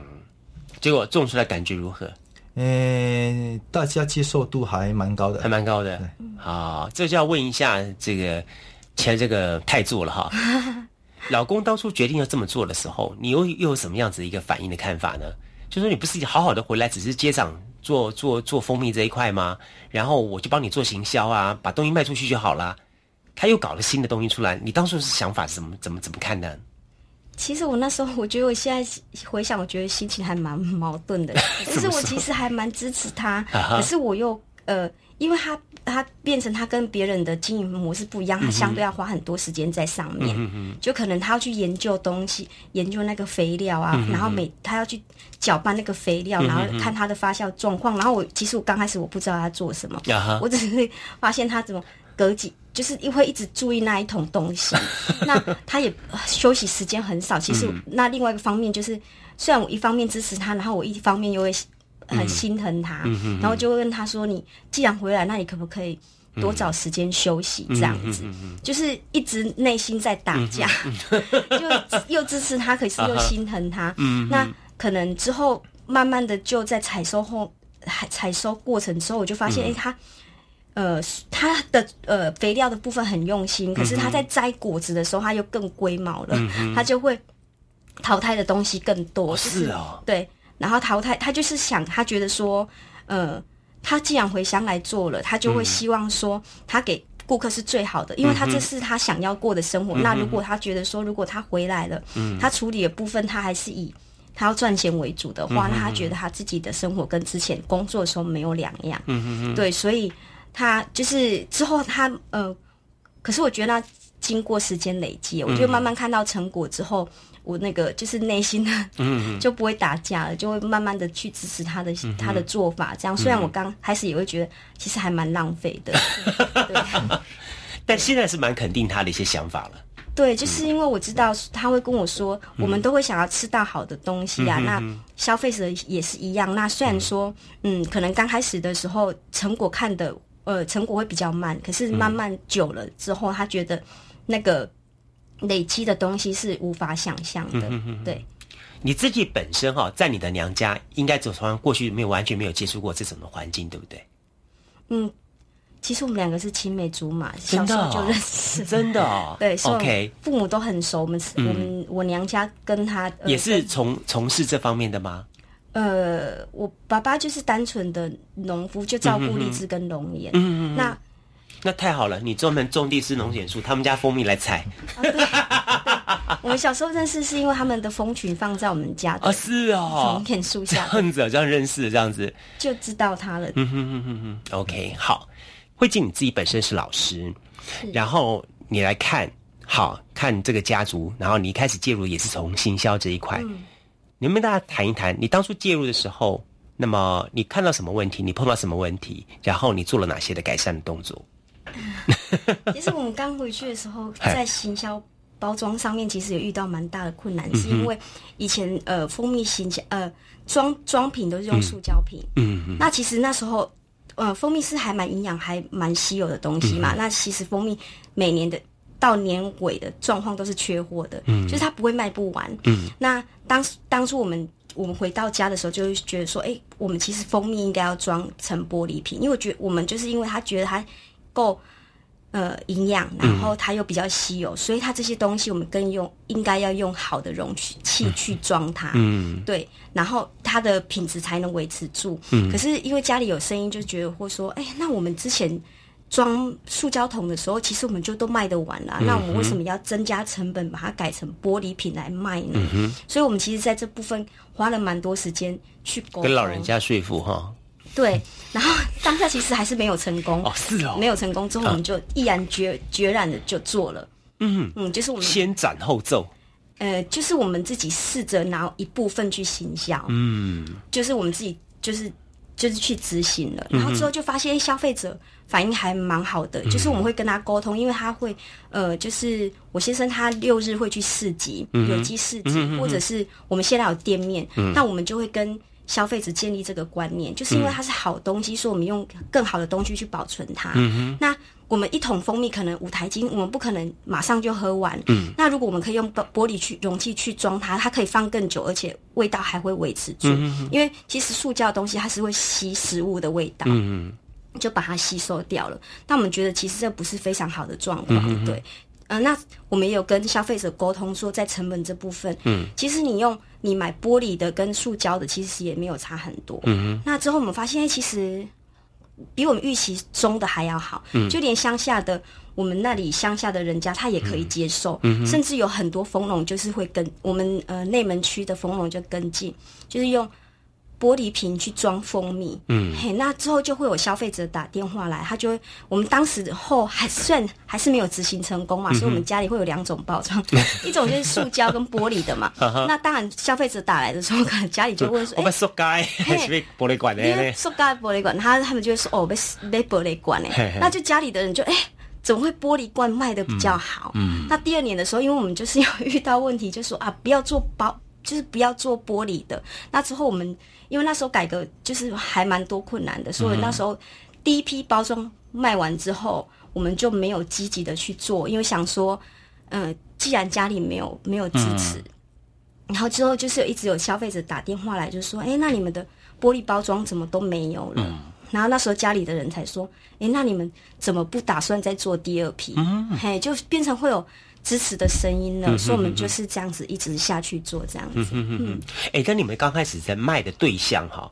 结果种出来感觉如何？嗯，大家接受度还蛮高的，还蛮高的。好，这就要问一下这个前这个太座了哈。(laughs) 老公当初决定要这么做的时候，你又又有什么样子一个反应的看法呢？就说你不是好好的回来，只是接掌做做做蜂蜜这一块吗？然后我就帮你做行销啊，把东西卖出去就好了。他又搞了新的东西出来，你当初是想法是怎么怎么怎么看的？其实我那时候，我觉得我现在回想，我觉得心情还蛮矛盾的。(laughs) 可是我其实还蛮支持他，(laughs) 可是我又呃，因为他他变成他跟别人的经营模式不一样，他相对要花很多时间在上面，嗯就可能他要去研究东西，研究那个肥料啊，然后每他要去搅拌那个肥料，然后看它的发酵状况。然后我其实我刚开始我不知道他做什么，(laughs) 我只是发现他怎么隔几。就是因为一直注意那一桶东西，(laughs) 那他也休息时间很少。其实那另外一个方面就是，虽然我一方面支持他，然后我一方面又会很心疼他，然后就会问他说：“你既然回来，那你可不可以多找时间休息？”这样子，就是一直内心在打架，就又支持他，可是又心疼他。(laughs) 那可能之后慢慢的就在采收后，采收过程之后，我就发现，哎，他。呃，他的呃肥料的部分很用心，可是他在摘果子的时候，他又更龟毛了，他就会淘汰的东西更多。是啊，对，然后淘汰，他就是想，他觉得说，呃，他既然回乡来做了，他就会希望说，他给顾客是最好的，因为他这是他想要过的生活。那如果他觉得说，如果他回来了，他处理的部分他还是以他要赚钱为主的话，那他觉得他自己的生活跟之前工作的时候没有两样。嗯嗯嗯，对，所以。他就是之后他呃，可是我觉得经过时间累积，我就慢慢看到成果之后，我那个就是内心的就不会打架了，就会慢慢的去支持他的他的做法。这样虽然我刚开始也会觉得其实还蛮浪费的，(laughs) 对但现在是蛮肯定他的一些想法了。对，就是因为我知道他会跟我说，我们都会想要吃到好的东西啊。那消费者也是一样。那虽然说，嗯，可能刚开始的时候成果看的，呃，成果会比较慢，可是慢慢久了之后，他觉得那个累积的东西是无法想象的。对，你自己本身哈，在你的娘家，应该走从过去没有完全没有接触过这种的环境，对不对？嗯。其实我们两个是青梅竹马，小时候就认识，真的哦。(laughs) 对，OK，父母都很熟。我们我们我娘家跟他也是从从事这方面的吗？呃，我爸爸就是单纯的农夫，就照顾荔枝跟龙眼。嗯嗯。那那太好了，你专门种荔枝、龙眼树，他们家蜂蜜来采。我们小时候认识是因为他们的蜂群放在我们家的啊，是哦，龙眼树下，这样子这样认识这样子，就知道他了。嗯哼哼哼哼，OK，好。慧静，你自己本身是老师，然后你来看，好看这个家族，然后你一开始介入也是从行销这一块，能不能大家谈一谈，你当初介入的时候，那么你看到什么问题，你碰到什么问题，然后你做了哪些的改善的动作？(laughs) 其实我们刚回去的时候，在行销包装上面，其实也遇到蛮大的困难，是因为以前呃蜂蜜行销呃装装瓶都是用塑胶瓶，嗯嗯，那其实那时候。呃，蜂蜜是还蛮营养、还蛮稀有的东西嘛。那其实蜂蜜每年的到年尾的状况都是缺货的，嗯就是它不会卖不完。嗯，那当当初我们我们回到家的时候，就会觉得说，哎，我们其实蜂蜜应该要装成玻璃瓶，因为我觉得我们就是因为他觉得它够。呃，营养，然后它又比较稀有，所以它这些东西我们更用应该要用好的容器去装它，嗯，对，然后它的品质才能维持住。嗯，可是因为家里有声音，就觉得或说，哎，那我们之前装塑胶桶的时候，其实我们就都卖得完了，那我们为什么要增加成本把它改成玻璃瓶来卖呢？所以，我们其实在这部分花了蛮多时间去跟老人家说服哈。对，然后当下其实还是没有成功哦，是哦，没有成功之后，我们就毅然决决然的就做了，嗯。嗯，就是我们先斩后奏，呃，就是我们自己试着拿一部分去行销，嗯，就是我们自己就是就是去执行了，然后之后就发现消费者反应还蛮好的，就是我们会跟他沟通，因为他会呃，就是我先生他六日会去市集，有机市集，或者是我们现在有店面，那我们就会跟。消费者建立这个观念，就是因为它是好东西，所以我们用更好的东西去保存它。那我们一桶蜂蜜可能五台斤，我们不可能马上就喝完。嗯那如果我们可以用玻玻璃去容器去装它，它可以放更久，而且味道还会维持住。嗯因为其实塑胶的东西它是会吸食物的味道，嗯就把它吸收掉了。但我们觉得其实这不是非常好的状况，对。呃，那我们也有跟消费者沟通说，在成本这部分，嗯，其实你用你买玻璃的跟塑胶的，其实也没有差很多。嗯那之后我们发现，其实比我们预期中的还要好。嗯。就连乡下的，我们那里乡下的人家，他也可以接受。嗯。甚至有很多蜂农就是会跟我们呃内门区的蜂农就跟进，就是用。玻璃瓶去装蜂蜜，嗯，嘿，那之后就会有消费者打电话来，他就我们当时后还算还是没有执行成功嘛，所以我们家里会有两种包装，(laughs) 一种就是塑胶跟玻璃的嘛。(laughs) 那当然消费者打来的时候，可能家里就会说：“ (laughs) 我们塑胶还是玻璃管的？”塑胶玻璃管，他他们就会说：“哦，被被玻璃管嘞。”那就家里的人就哎，怎么会玻璃罐卖的比较好？嗯，那第二年的时候，因为我们就是有遇到问题，就说啊，不要做包，就是不要做玻璃的。那之后我们。因为那时候改革就是还蛮多困难的，所以那时候第一批包装卖完之后，我们就没有积极的去做，因为想说，嗯，既然家里没有没有支持，然后之后就是一直有消费者打电话来，就说，哎，那你们的玻璃包装怎么都没有了？然后那时候家里的人才说，哎，那你们怎么不打算再做第二批？嘿，就变成会有。支持的声音了，所以我们就是这样子一直下去做这样子。嗯嗯嗯，哎，跟你们刚开始在卖的对象哈，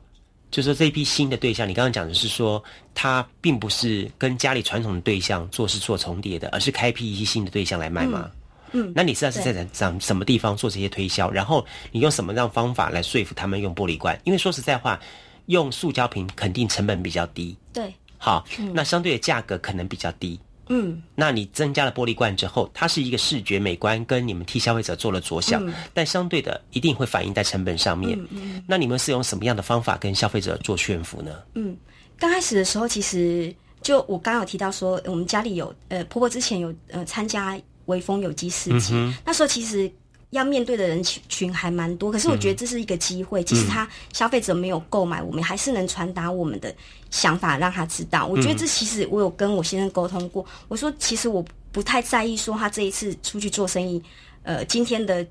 就说这一批新的对象，你刚刚讲的是说，他并不是跟家里传统的对象做是做重叠的，而是开辟一些新的对象来卖吗？嗯，那你实际上是在在什么地方做这些推销？然后你用什么样方法来说服他们用玻璃罐？因为说实在话，用塑胶瓶肯定成本比较低。对，好，那相对的价格可能比较低。嗯，那你增加了玻璃罐之后，它是一个视觉美观，跟你们替消费者做了着想，但相对的一定会反映在成本上面。嗯，那你们是用什么样的方法跟消费者做炫服呢？嗯，刚开始的时候，其实就我刚刚有提到说，我们家里有呃婆婆之前有呃参加。微风有机市集，那时候其实。要面对的人群还蛮多，可是我觉得这是一个机会。即使他消费者没有购买，我们还是能传达我们的想法，让他知道。我觉得这其实我有跟我先生沟通过，我说其实我不太在意说他这一次出去做生意，呃，今天的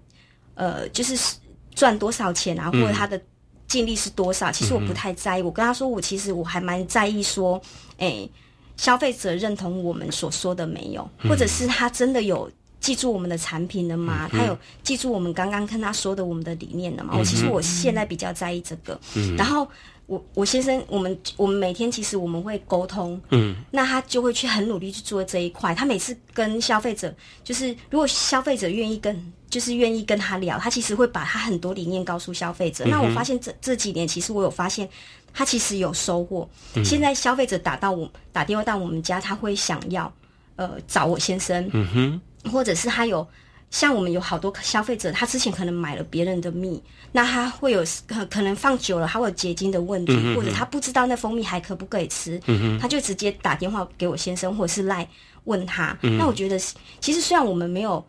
呃就是赚多少钱啊，或者他的净利是多少，其实我不太在意。我跟他说，我其实我还蛮在意说，哎，消费者认同我们所说的没有，或者是他真的有。记住我们的产品了吗？他有记住我们刚刚跟他说的我们的理念了吗？我其实我现在比较在意这个。嗯然后我我先生，我们我们每天其实我们会沟通。嗯，那他就会去很努力去做这一块。他每次跟消费者，就是如果消费者愿意跟，就是愿意跟他聊，他其实会把他很多理念告诉消费者。那我发现这这几年，其实我有发现他其实有收获。现在消费者打到我打电话到我们家，他会想要呃找我先生。嗯哼。或者是他有像我们有好多消费者，他之前可能买了别人的蜜，那他会有可可能放久了，他会有结晶的问题，或者他不知道那蜂蜜还可不可以吃，他就直接打电话给我先生，或者是来问他。那我觉得其实虽然我们没有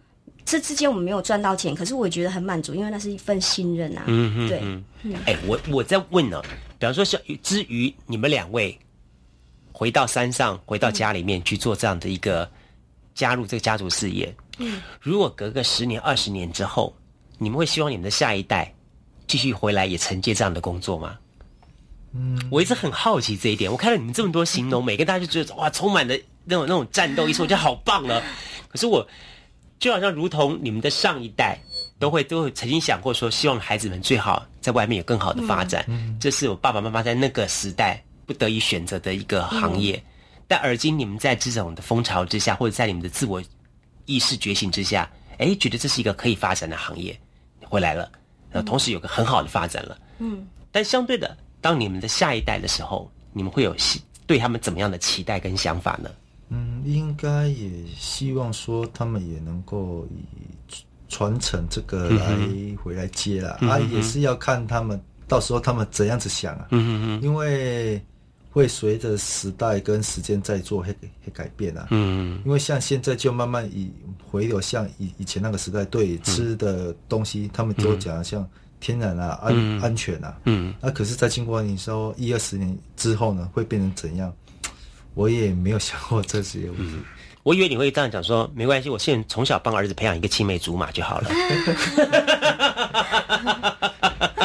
这之间我们没有赚到钱，可是我觉得很满足，因为那是一份信任啊。对，哎，我我在问呢，比方说像至于你们两位回到山上，回到家里面去做这样的一个。加入这个家族事业，嗯，如果隔个十年、二十年之后，你们会希望你们的下一代继续回来也承接这样的工作吗？嗯，我一直很好奇这一点。我看到你们这么多形容，每个大家就觉得哇，充满了那种那种战斗意识，我觉得好棒了。可是我就好像如同你们的上一代，都会都会曾经想过说，希望孩子们最好在外面有更好的发展。嗯这是我爸爸妈妈在那个时代不得已选择的一个行业。但而今你们在这种的风潮之下，或者在你们的自我意识觉醒之下，哎，觉得这是一个可以发展的行业，回来了，那，同时有个很好的发展了。嗯。但相对的，当你们的下一代的时候，你们会有希对他们怎么样的期待跟想法呢？嗯，应该也希望说他们也能够以传承这个来回来接了啊，也是要看他们到时候他们怎样子想啊。嗯嗯嗯。因为。会随着时代跟时间在做会会改变啊，嗯，因为像现在就慢慢以回流像以以前那个时代对吃的东西，他们都讲像天然啊、安安全啊，嗯，那可是，在经过你说一二十年之后呢，会变成怎样？我也没有想过这些问题。我以为你会这样讲说，没关系，我现在从小帮儿子培养一个青梅竹马就好了。(laughs)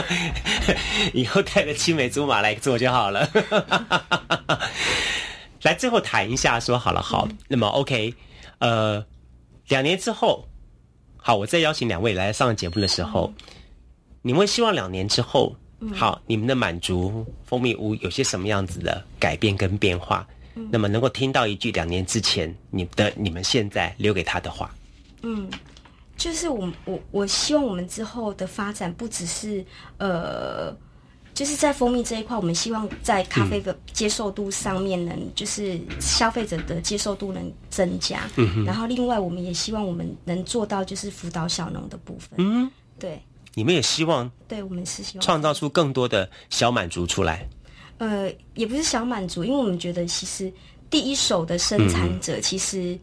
(laughs) 以后带着青梅竹马来做就好了。(laughs) 来，最后谈一下，说好了，好，那么 OK，呃，两年之后，好，我再邀请两位来上节目的时候，你们会希望两年之后，好，你们的满足蜂蜜屋有些什么样子的改变跟变化？那么能够听到一句两年之前你的你们现在留给他的话？嗯。就是我我我希望我们之后的发展不只是呃，就是在蜂蜜这一块，我们希望在咖啡的接受度上面能，就是消费者的接受度能增加。嗯然后另外，我们也希望我们能做到就是辅导小农的部分。嗯。对。你们也希望？对，我们是希望创造出更多的小满足出来。呃，也不是小满足，因为我们觉得其实第一手的生产者其实。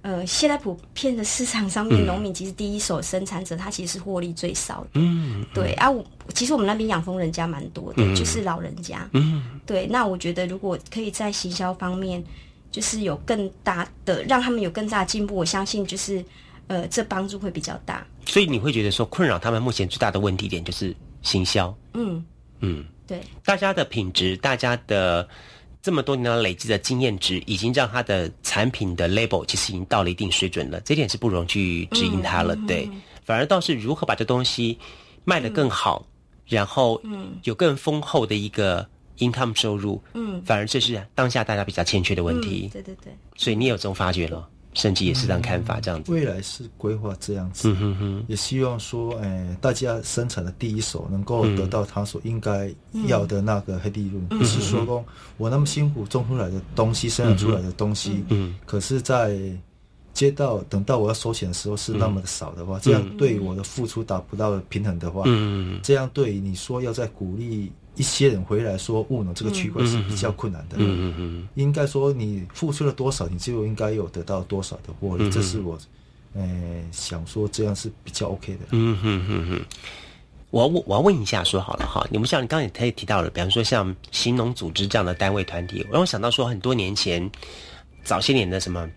呃，现在普遍的市场上面，农民其实第一手生产者，他其实是获利最少的。嗯，对啊，我其实我们那边养蜂人家蛮多的，就是老人家。嗯，对，那我觉得如果可以在行销方面，就是有更大的让他们有更大的进步，我相信就是呃，这帮助会比较大。所以你会觉得说，困扰他们目前最大的问题点就是行销。嗯嗯，对，大家的品质，大家的。这么多年来累积的经验值，已经让他的产品的 label 其实已经到了一定水准了，这点是不容去指引他了。对，反而倒是如何把这东西卖得更好，然后有更丰厚的一个 income 收入，嗯，反而这是当下大家比较欠缺的问题。对对对，所以你有这种发觉了。甚至也是这样看法，这样子。未来是规划这样子，也希望说，哎，大家生产的第一手能够得到他所应该要的那个黑利润，不是说，我那么辛苦种出来的东西，生产出来的东西，嗯，可是，在接到等到我要收钱的时候是那么的少的话，这样对我的付出达不到平衡的话，嗯，这样对你说要再鼓励。一些人回来说务农这个区块是比较困难的，嗯嗯嗯，应该说你付出了多少，你就应该有得到多少的获利，这是我呃，想说这样是比较 OK 的。嗯哼哼哼。我我我要问一下，说好了哈，你们像你刚刚也提到了，比方说像新农组织这样的单位团体，让我想到说很多年前早些年的什么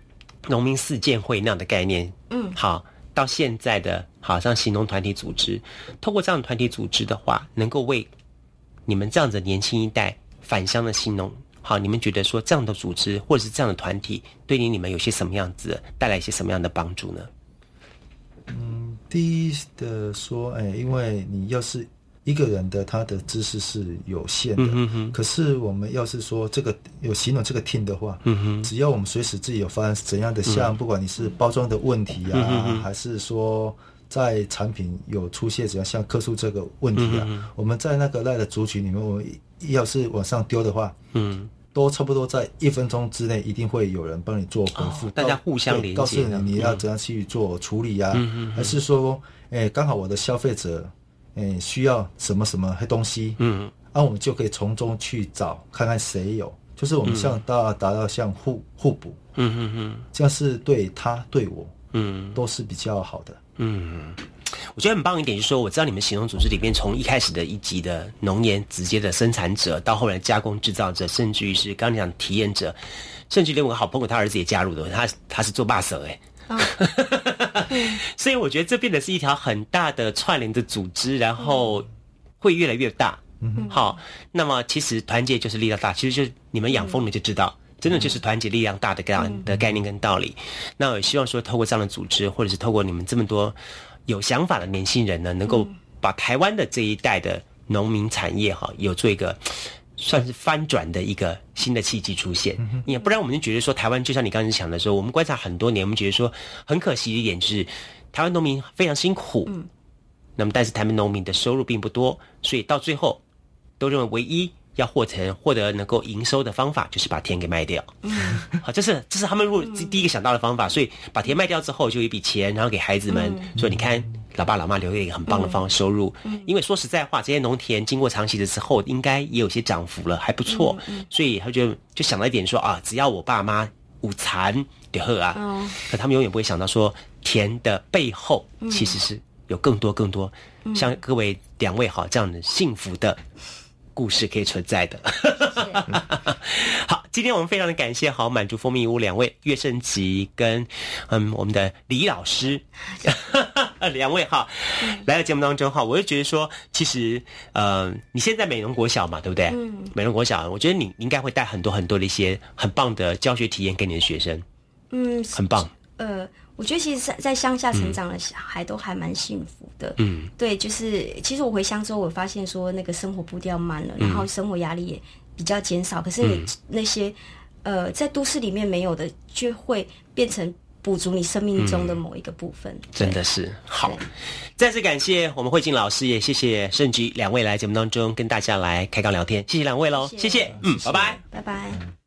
农民四建会那样的概念，嗯，好，到现在的好像新农团体组织，透过这样的团体组织的话，能够为你们这样子年轻一代返乡的新农，好，你们觉得说这样的组织或者是这样的团体，对你你们有些什么样子带来一些什么样的帮助呢？嗯，第一的说，哎，因为你要是一个人的，他的知识是有限的。嗯哼。可是我们要是说这个有形容这个 team 的话，只要我们随时自己有发生怎样的项，不管你是包装的问题啊，还是说在产品有出现怎样像客诉这个问题啊，我们在那个赖的族群里面，我们要是往上丢的话，嗯。都差不多在一分钟之内，一定会有人帮你做回复，大家互相连接，告诉你你要怎样去做处理啊？还是说，哎，刚好我的消费者，哎，需要什么什么东西？嗯，那我们就可以从中去找，看看谁有，就是我们像达达到像互互补，嗯嗯嗯，这样是对他对我，嗯，都是比较好的，嗯。我觉得很棒一点，就是说，我知道你们行动组织里面，从一开始的一级的农研直接的生产者，到后来加工制造者，甚至于是刚刚讲体验者，甚至连我好朋友他儿子也加入的，他他是做霸手哎，(laughs) (laughs) 所以我觉得这变得是一条很大的串联的组织，然后会越来越大。好，那么其实团结就是力量大，其实就是你们养蜂的就知道，真的就是团结力量大的样的概念跟道理。那我希望说，透过这样的组织，或者是透过你们这么多。有想法的年轻人呢，能够把台湾的这一代的农民产业哈，有做一个算是翻转的一个新的契机出现。也不然，我们就觉得说，台湾就像你刚才讲的时候，我们观察很多年，我们觉得说很可惜的一点就是，台湾农民非常辛苦。嗯。那么，但是台湾农民的收入并不多，所以到最后都认为唯一。要获成获得能够营收的方法，就是把田给卖掉。嗯，(laughs) 好，这是这是他们如果第一个想到的方法。所以把田卖掉之后，就有一笔钱，然后给孩子们说：“你看，老爸老妈留了一个很棒的方收入。”因为说实在话，这些农田经过长期的之后，应该也有些涨幅了，还不错。所以他就就想了一点说：“啊，只要我爸妈午餐就喝啊。”可他们永远不会想到说，田的背后其实是有更多更多像各位两位好这样的幸福的。故事可以存在的。(laughs) 好，今天我们非常的感谢好满足蜂蜜屋两位岳胜吉跟嗯我们的李老师，(laughs) 两位哈来到节目当中哈，我就觉得说，其实呃你现在美容国小嘛，对不对？嗯，美容国小，我觉得你应该会带很多很多的一些很棒的教学体验给你的学生。嗯，很棒。呃。我觉得其实，在在乡下成长的小孩都还蛮幸福的。嗯，对，就是其实我回乡之后，我发现说那个生活步调慢了，然后生活压力也比较减少。可是你那些呃，在都市里面没有的，就会变成补足你生命中的某一个部分。真的是好，再次感谢我们慧静老师，也谢谢盛菊两位来节目当中跟大家来开杠聊天，谢谢两位喽，谢谢，嗯，拜拜，拜拜。